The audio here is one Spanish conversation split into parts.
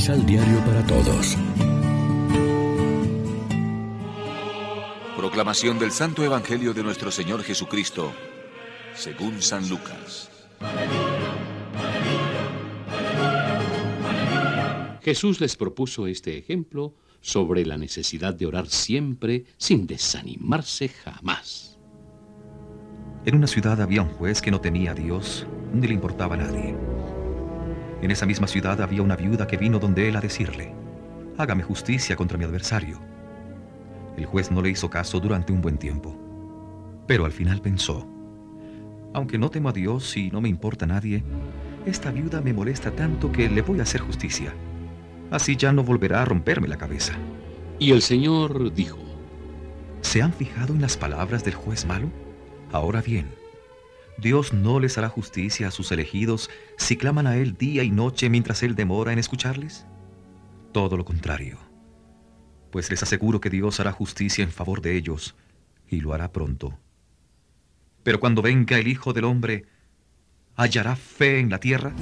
Misal Diario para Todos. Proclamación del Santo Evangelio de nuestro Señor Jesucristo, según San Lucas. Jesús les propuso este ejemplo sobre la necesidad de orar siempre sin desanimarse jamás. En una ciudad había un juez que no temía a Dios ni le importaba a nadie. En esa misma ciudad había una viuda que vino donde él a decirle, hágame justicia contra mi adversario. El juez no le hizo caso durante un buen tiempo, pero al final pensó, aunque no temo a Dios y no me importa a nadie, esta viuda me molesta tanto que le voy a hacer justicia. Así ya no volverá a romperme la cabeza. Y el Señor dijo, ¿se han fijado en las palabras del juez malo? Ahora bien, Dios no les hará justicia a sus elegidos si claman a Él día y noche mientras Él demora en escucharles? Todo lo contrario, pues les aseguro que Dios hará justicia en favor de ellos y lo hará pronto. Pero cuando venga el Hijo del Hombre, ¿hallará fe en la tierra?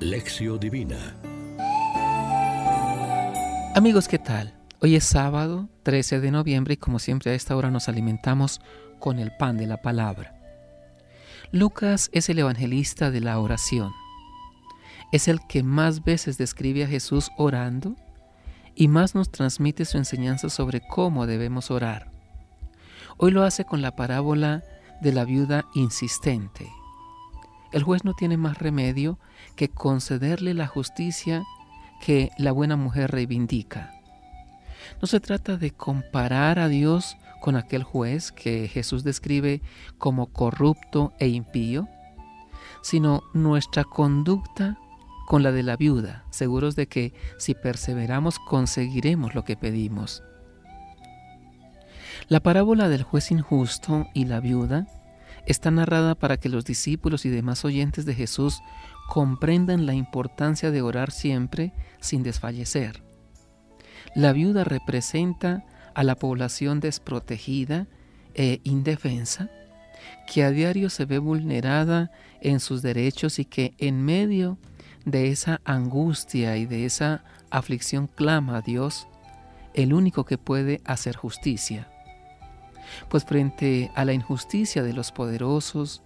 Lección Divina Amigos, ¿qué tal? Hoy es sábado 13 de noviembre y como siempre a esta hora nos alimentamos con el pan de la palabra. Lucas es el evangelista de la oración. Es el que más veces describe a Jesús orando y más nos transmite su enseñanza sobre cómo debemos orar. Hoy lo hace con la parábola de la viuda insistente. El juez no tiene más remedio que concederle la justicia que la buena mujer reivindica. No se trata de comparar a Dios con aquel juez que Jesús describe como corrupto e impío, sino nuestra conducta con la de la viuda, seguros de que si perseveramos conseguiremos lo que pedimos. La parábola del juez injusto y la viuda está narrada para que los discípulos y demás oyentes de Jesús comprendan la importancia de orar siempre sin desfallecer. La viuda representa a la población desprotegida e indefensa, que a diario se ve vulnerada en sus derechos y que en medio de esa angustia y de esa aflicción clama a Dios, el único que puede hacer justicia. Pues frente a la injusticia de los poderosos,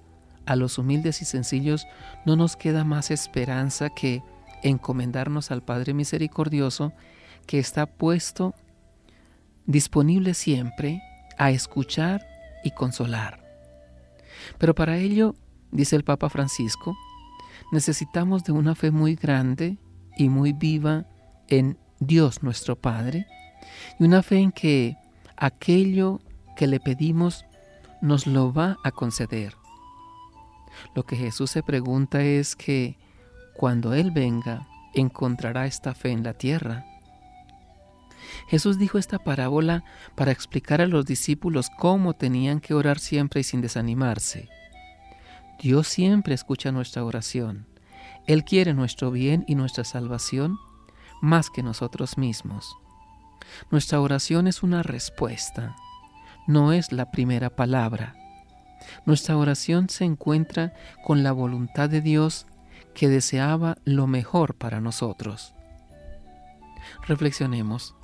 a los humildes y sencillos, no nos queda más esperanza que encomendarnos al Padre Misericordioso que está puesto disponible siempre a escuchar y consolar. Pero para ello, dice el Papa Francisco, necesitamos de una fe muy grande y muy viva en Dios nuestro Padre, y una fe en que aquello que le pedimos nos lo va a conceder. Lo que Jesús se pregunta es que cuando Él venga, encontrará esta fe en la tierra. Jesús dijo esta parábola para explicar a los discípulos cómo tenían que orar siempre y sin desanimarse. Dios siempre escucha nuestra oración. Él quiere nuestro bien y nuestra salvación más que nosotros mismos. Nuestra oración es una respuesta, no es la primera palabra. Nuestra oración se encuentra con la voluntad de Dios que deseaba lo mejor para nosotros. Reflexionemos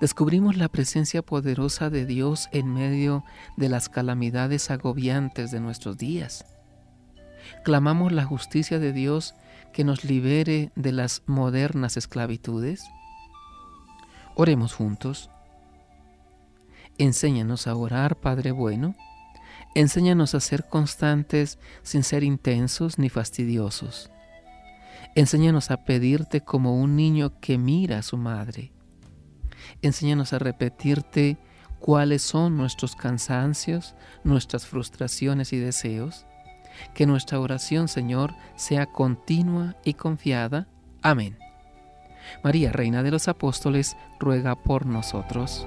descubrimos la presencia poderosa de Dios en medio de las calamidades agobiantes de nuestros días. Clamamos la justicia de Dios que nos libere de las modernas esclavitudes. Oremos juntos. Enséñanos a orar, Padre bueno. Enséñanos a ser constantes sin ser intensos ni fastidiosos. Enséñanos a pedirte como un niño que mira a su madre. Enséñanos a repetirte cuáles son nuestros cansancios, nuestras frustraciones y deseos. Que nuestra oración, Señor, sea continua y confiada. Amén. María, Reina de los Apóstoles, ruega por nosotros.